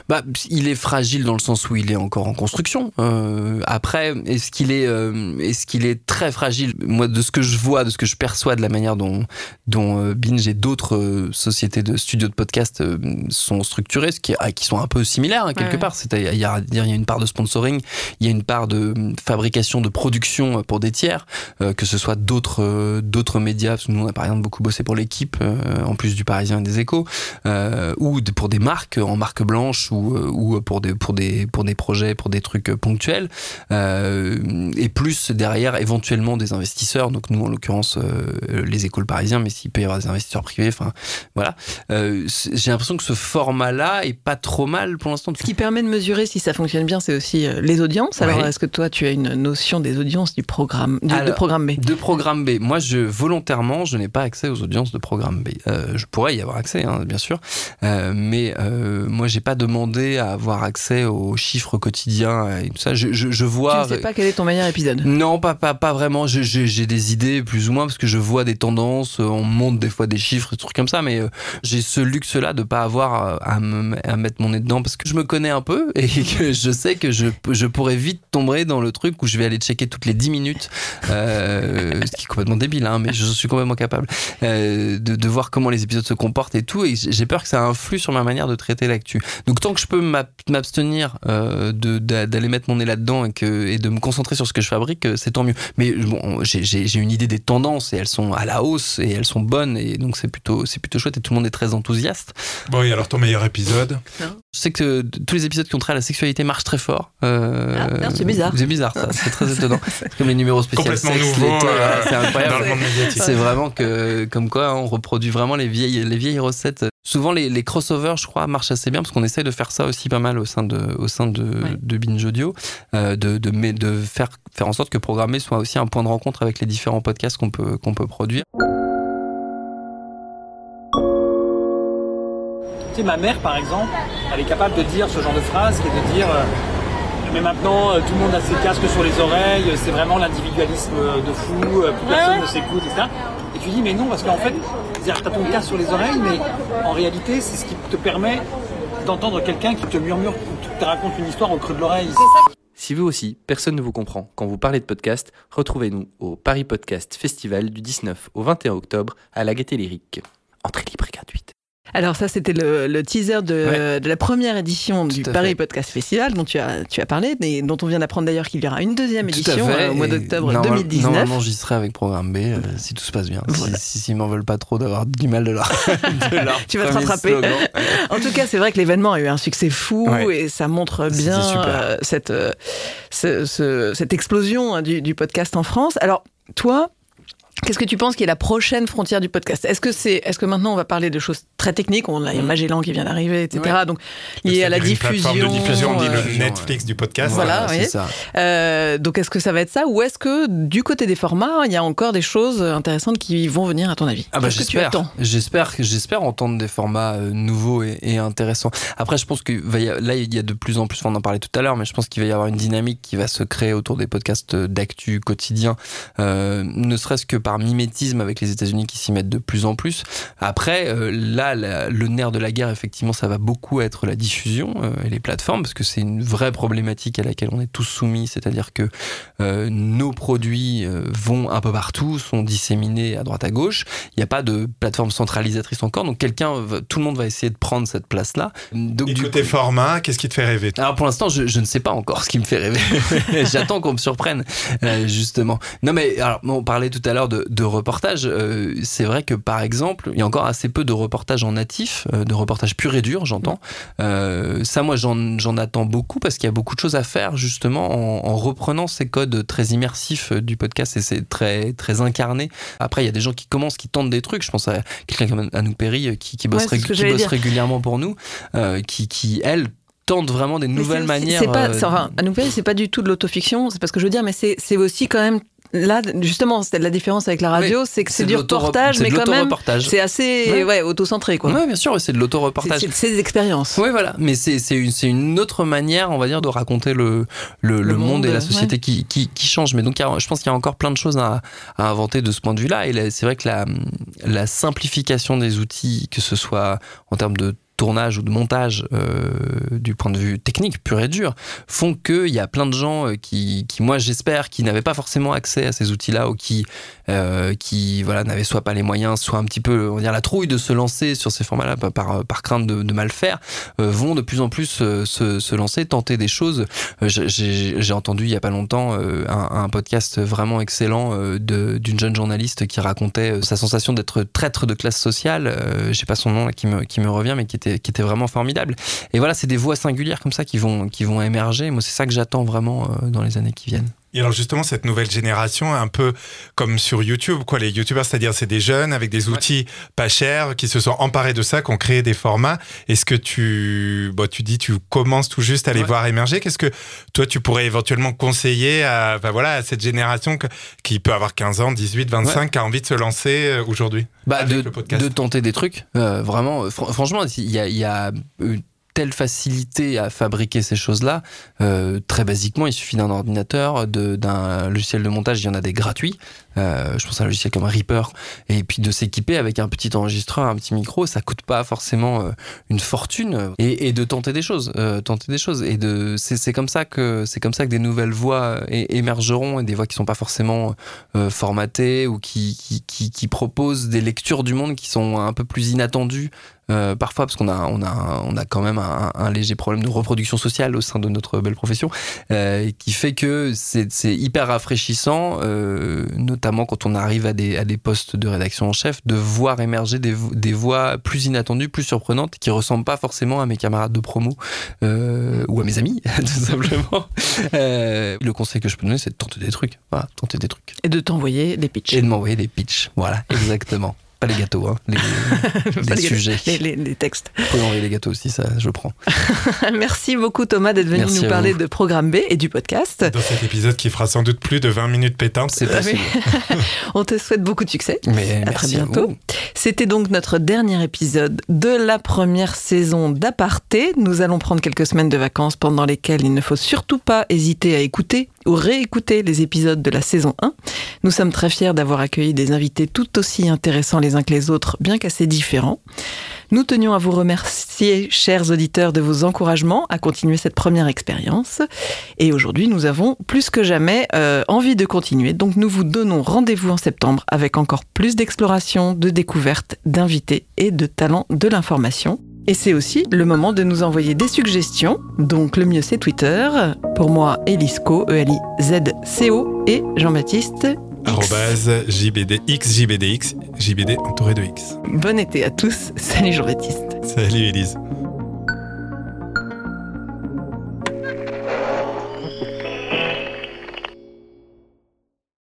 [SPEAKER 3] Bah, il est fragile dans le sens où il est encore en construction. Euh, après, est-ce qu'il est, euh, est-ce qu'il est très fragile? Moi, de ce que je vois, de ce que je perçois de la manière dont, dont euh, Binge et d'autres euh, sociétés de studios de podcast sont structurées, ce qui, ah, qui sont un peu similaires hein, quelque part. C'est il y a, il y a une part de sponsoring, il y a une part de fabrication, de production pour des tiers, que ce soit d'autres d'autres médias. Parce que nous, on a par exemple beaucoup bossé pour l'équipe, en plus du Parisien et des Échos, ou pour des marques en marque blanche ou, ou pour, des, pour, des, pour des projets, pour des trucs ponctuels. et plus derrière, éventuellement, des investisseurs. Donc, nous, en l'occurrence, les écoles parisiens, mais s'il peut y avoir des investisseurs privés, enfin, voilà. J'ai l'impression que ce format-là est pas trop mal pour l'instant.
[SPEAKER 1] Ce qui permet de mesurer si ça fonctionne bien, c'est aussi les audiences. Alors, est-ce que toi, tu as une notion des audiences du programme, de programme B?
[SPEAKER 3] De programme B. Moi, je, volontairement, je n'ai pas accès aux audiences de programme B. Euh, je pourrais y avoir accès, hein, bien sûr, euh, mais euh, moi, j'ai pas demandé à avoir accès aux chiffres quotidiens et tout ça. Je, je, je vois.
[SPEAKER 1] Tu ne sais pas quel est ton meilleur épisode
[SPEAKER 3] Non, pas, pas, pas vraiment. J'ai des idées plus ou moins parce que je vois des tendances. On monte des fois des chiffres, des trucs comme ça, mais j'ai ce luxe-là de pas avoir à, me, à mettre mon nez dedans parce que je me connais un peu et que je sais que je, je pourrais vite tomber dans le truc où je vais aller checker toutes les 10 minutes, euh, ce qui est complètement débile, hein, mais je suis complètement capable euh, de, de, voir comment les épisodes se comportent et tout, et j'ai peur que ça influe sur ma manière de traiter l'actu. Donc tant que je peux m'abstenir euh, d'aller mettre mon nez là-dedans et, que, et de me concentrer sur ce que je fabrique, c'est tant mieux. Mais bon, j'ai une idée des tendances et elles sont à la hausse et elles sont bonnes, et donc c'est plutôt, plutôt chouette et tout le monde est très enthousiaste.
[SPEAKER 2] Bon, et alors ton meilleur épisode
[SPEAKER 3] Je sais que tous les épisodes qui ont trait à la sexualité marchent très fort.
[SPEAKER 1] Ah, c'est bizarre.
[SPEAKER 3] C'est bizarre, ça. C'est très étonnant. C'est comme les numéros spéciaux.
[SPEAKER 2] sexe, nouveau,
[SPEAKER 3] euh, c'est incroyable. C'est vraiment que, comme quoi, on reproduit vraiment les vieilles, les vieilles recettes. Souvent, les, les crossovers, je crois, marchent assez bien parce qu'on essaye de faire ça aussi pas mal au sein de, au sein de, de Binge Audio, euh, de, de, de faire, faire en sorte que programmer soit aussi un point de rencontre avec les différents podcasts qu'on peut, qu'on peut produire.
[SPEAKER 6] Tu sais, ma mère, par exemple, elle est capable de dire ce genre de phrase qui est de dire. Euh, mais maintenant, euh, tout le monde a ses casques sur les oreilles, c'est vraiment l'individualisme de fou, euh, plus personne ne s'écoute, etc. Tu dis, mais non, parce qu'en fait, tu as ton casque sur les oreilles, mais en réalité, c'est ce qui te permet d'entendre quelqu'un qui te murmure, qui te raconte une histoire au creux de l'oreille.
[SPEAKER 3] Si vous aussi, personne ne vous comprend quand vous parlez de podcast, retrouvez-nous au Paris Podcast Festival du 19 au 21 octobre à la Gaîté Lyrique. Entrée libre et gratuite.
[SPEAKER 1] Alors ça, c'était le, teaser de, la première édition du Paris Podcast Festival dont tu as, tu as parlé, mais dont on vient d'apprendre d'ailleurs qu'il y aura une deuxième édition euh, au mois d'octobre 2019.
[SPEAKER 3] Normalement, j'y serai avec Programme B, euh, si tout se passe bien. Si s'ils m'en veulent pas trop d'avoir du mal de leur,
[SPEAKER 1] Tu vas te rattraper. en tout cas, c'est vrai que l'événement a eu un succès fou et ça montre bien euh, cette, cette explosion hein, du, du podcast en France. Alors, toi, Qu'est-ce que tu penses qui est la prochaine frontière du podcast? Est-ce que c'est, est-ce que maintenant on va parler de choses très techniques? On a Magellan qui vient d'arriver, etc. Donc lié à la diffusion,
[SPEAKER 2] de diffusion, on dit le euh, Netflix du podcast.
[SPEAKER 1] Voilà, oui. ça. Euh, donc est-ce que ça va être ça, ou est-ce que du côté des formats, il y a encore des choses intéressantes qui vont venir à ton avis?
[SPEAKER 3] Ah bah j'espère. J'espère, j'espère entendre des formats euh, nouveaux et, intéressants. Après, je pense que là il y a de plus en plus, on en parlait tout à l'heure, mais je pense qu'il va y avoir une dynamique qui va se créer autour des podcasts d'actu quotidien, ne serait-ce que par mimétisme avec les États-Unis qui s'y mettent de plus en plus. Après, euh, là, le nerf de la guerre, effectivement, ça va beaucoup être la diffusion euh, et les plateformes, parce que c'est une vraie problématique à laquelle on est tous soumis, c'est-à-dire que euh, nos produits vont un peu partout, sont disséminés à droite à gauche. Il n'y a pas de plateforme centralisatrice encore, donc quelqu'un, tout le monde va essayer de prendre cette place-là.
[SPEAKER 2] Donc, et du côté format, qu'est-ce qui te fait rêver
[SPEAKER 3] Alors pour l'instant, je, ne sais pas encore ce qui me fait rêver. J'attends qu'on me surprenne, justement. Non mais alors, on parlait tout à l'heure de, reportages, euh, c'est vrai que par exemple, il y a encore assez peu de reportages en natif, euh, de reportages purs et durs, j'entends. Euh, ça, moi, j'en attends beaucoup parce qu'il y a beaucoup de choses à faire justement en, reprenant ces codes très immersifs du podcast et c'est très très incarné. Après, il y a des gens qui commencent, qui tentent des trucs. Je pense à quelqu'un comme Anouk Perry qui, qui bosse, régulièrement pour nous, qui, qui elle tente vraiment des nouvelles manières.
[SPEAKER 1] C'est pas, enfin, c'est pas du tout de l'autofiction, c'est pas ce que je veux dire, mais c'est aussi quand même là, justement, la différence avec la radio, c'est que c'est du reportage, mais quand même, c'est assez ouais. auto-centré. Quoi.
[SPEAKER 3] Ouais, bien sûr, c'est de l'auto-reportage.
[SPEAKER 1] C'est des expériences.
[SPEAKER 3] Oui, voilà. Mais c'est une, une autre manière, on va dire, de raconter le, le, monde, et la société qui, qui, qui, change. Mais donc, je pense qu'il y a encore plein de choses à, à inventer de ce point de vue-là. Et c'est vrai que la, la simplification des outils, que ce soit en termes de tournage ou de montage euh, du point de vue technique pur et dur font qu'il y a plein de gens euh, qui, qui moi j'espère, qui n'avaient pas forcément accès à ces outils-là ou qui, euh, qui voilà, n'avaient soit pas les moyens, soit un petit peu on va dire, la trouille de se lancer sur ces formats-là par, par crainte de, mal faire, vont de plus en plus se, se, lancer, tenter des choses. J'ai entendu il y a pas longtemps un, podcast vraiment excellent d'une jeune journaliste qui racontait sa sensation d'être traître de classe sociale. J'ai pas son nom là, qui, me, qui me revient, mais qui qui était vraiment formidable. Et voilà, c'est des voix singulières comme ça qui vont, qui vont émerger. Moi, c'est ça que j'attends vraiment euh, dans les années qui viennent.
[SPEAKER 2] Et alors justement, cette nouvelle génération, un peu comme sur YouTube, quoi, les YouTubers, c'est-à-dire c'est des jeunes avec des outils pas chers qui se sont emparés de ça, qui ont créé des formats. Est-ce que tu, bon, tu dis, tu commences tout juste à les
[SPEAKER 3] Ouais.
[SPEAKER 2] voir émerger? Qu'est-ce que toi, tu pourrais éventuellement conseiller à, enfin, voilà, à cette génération que- qui peut avoir 15 ans, 18, 25, qui a envie de se lancer euh, aujourd'hui
[SPEAKER 3] Bah, de, de tenter des trucs. Euh, vraiment, euh, fr- franchement, il y a, y a une telle facilité à fabriquer ces choses-là. Euh, très basiquement, il suffit d'un ordinateur, d'un logiciel de montage. Il y en a des gratuits. Euh, je pense à un logiciel comme Reaper. Et puis de s'équiper avec un petit enregistreur, un petit micro, ça coûte pas forcément euh, une fortune. Et, et de tenter des choses, euh, tenter des choses. Et de, c'est, comme ça que c'est comme ça que des nouvelles voix é- émergeront et des voix qui sont pas forcément euh, formatées ou qui, qui, qui, qui proposent des lectures du monde qui sont un peu plus inattendues. Euh, parfois parce qu'on a on a on a quand même un, un léger problème de reproduction sociale au sein de notre belle profession euh, qui fait que c'est hyper rafraîchissant euh, notamment quand on arrive à des à des postes de rédaction en chef de voir émerger des, vo- des voix plus inattendues plus surprenantes qui ressemblent pas forcément à mes camarades de promo ou à mes amis tout simplement le conseil que je peux donner c'est de tenter des trucs voilà tenter des trucs
[SPEAKER 1] Et de t'envoyer des pitchs.
[SPEAKER 3] et de m'envoyer des pitchs. Voilà, exactement. Pas les gâteaux, hein, les,
[SPEAKER 1] Pas
[SPEAKER 3] les
[SPEAKER 1] les-
[SPEAKER 3] sujets.
[SPEAKER 1] Les, les- les textes.
[SPEAKER 3] Vous pouvez m'envoyer les gâteaux aussi, ça, je prends.
[SPEAKER 1] Merci beaucoup Thomas d'être venu
[SPEAKER 3] Merci
[SPEAKER 1] nous parler
[SPEAKER 3] vous.
[SPEAKER 1] de Programme B et du podcast.
[SPEAKER 2] Dans cet épisode qui fera sans doute plus de 20 minutes pétantes.
[SPEAKER 3] C'est possible.
[SPEAKER 1] On te souhaite beaucoup de succès.
[SPEAKER 3] Mais
[SPEAKER 1] À
[SPEAKER 3] merci
[SPEAKER 1] très bientôt. C'était donc notre dernier épisode de la première saison d'Aparté. Nous allons prendre quelques semaines de vacances pendant lesquelles il ne faut surtout pas hésiter à écouter ou réécouter les épisodes de la saison 1. Nous sommes très fiers d'avoir accueilli des invités tout aussi intéressants les uns que les autres, bien qu'assez différents. Nous tenions à vous remercier, chers auditeurs, de vos encouragements à continuer cette première expérience. Et aujourd'hui, nous avons plus que jamais euh, envie de continuer. Donc, nous vous donnons rendez-vous en septembre avec encore plus d'exploration, de découvertes, d'invités et de talents de l'information. Et c'est aussi le moment de nous envoyer des suggestions. Donc, le mieux, c'est Twitter. Pour moi, Elisco, E-L-I-Z-C-O et Jean-Baptiste.
[SPEAKER 2] JBDX, JBDX, JBD entouré de X.
[SPEAKER 1] Bon été à tous. Salut Jean-Baptiste.
[SPEAKER 2] Salut Elise.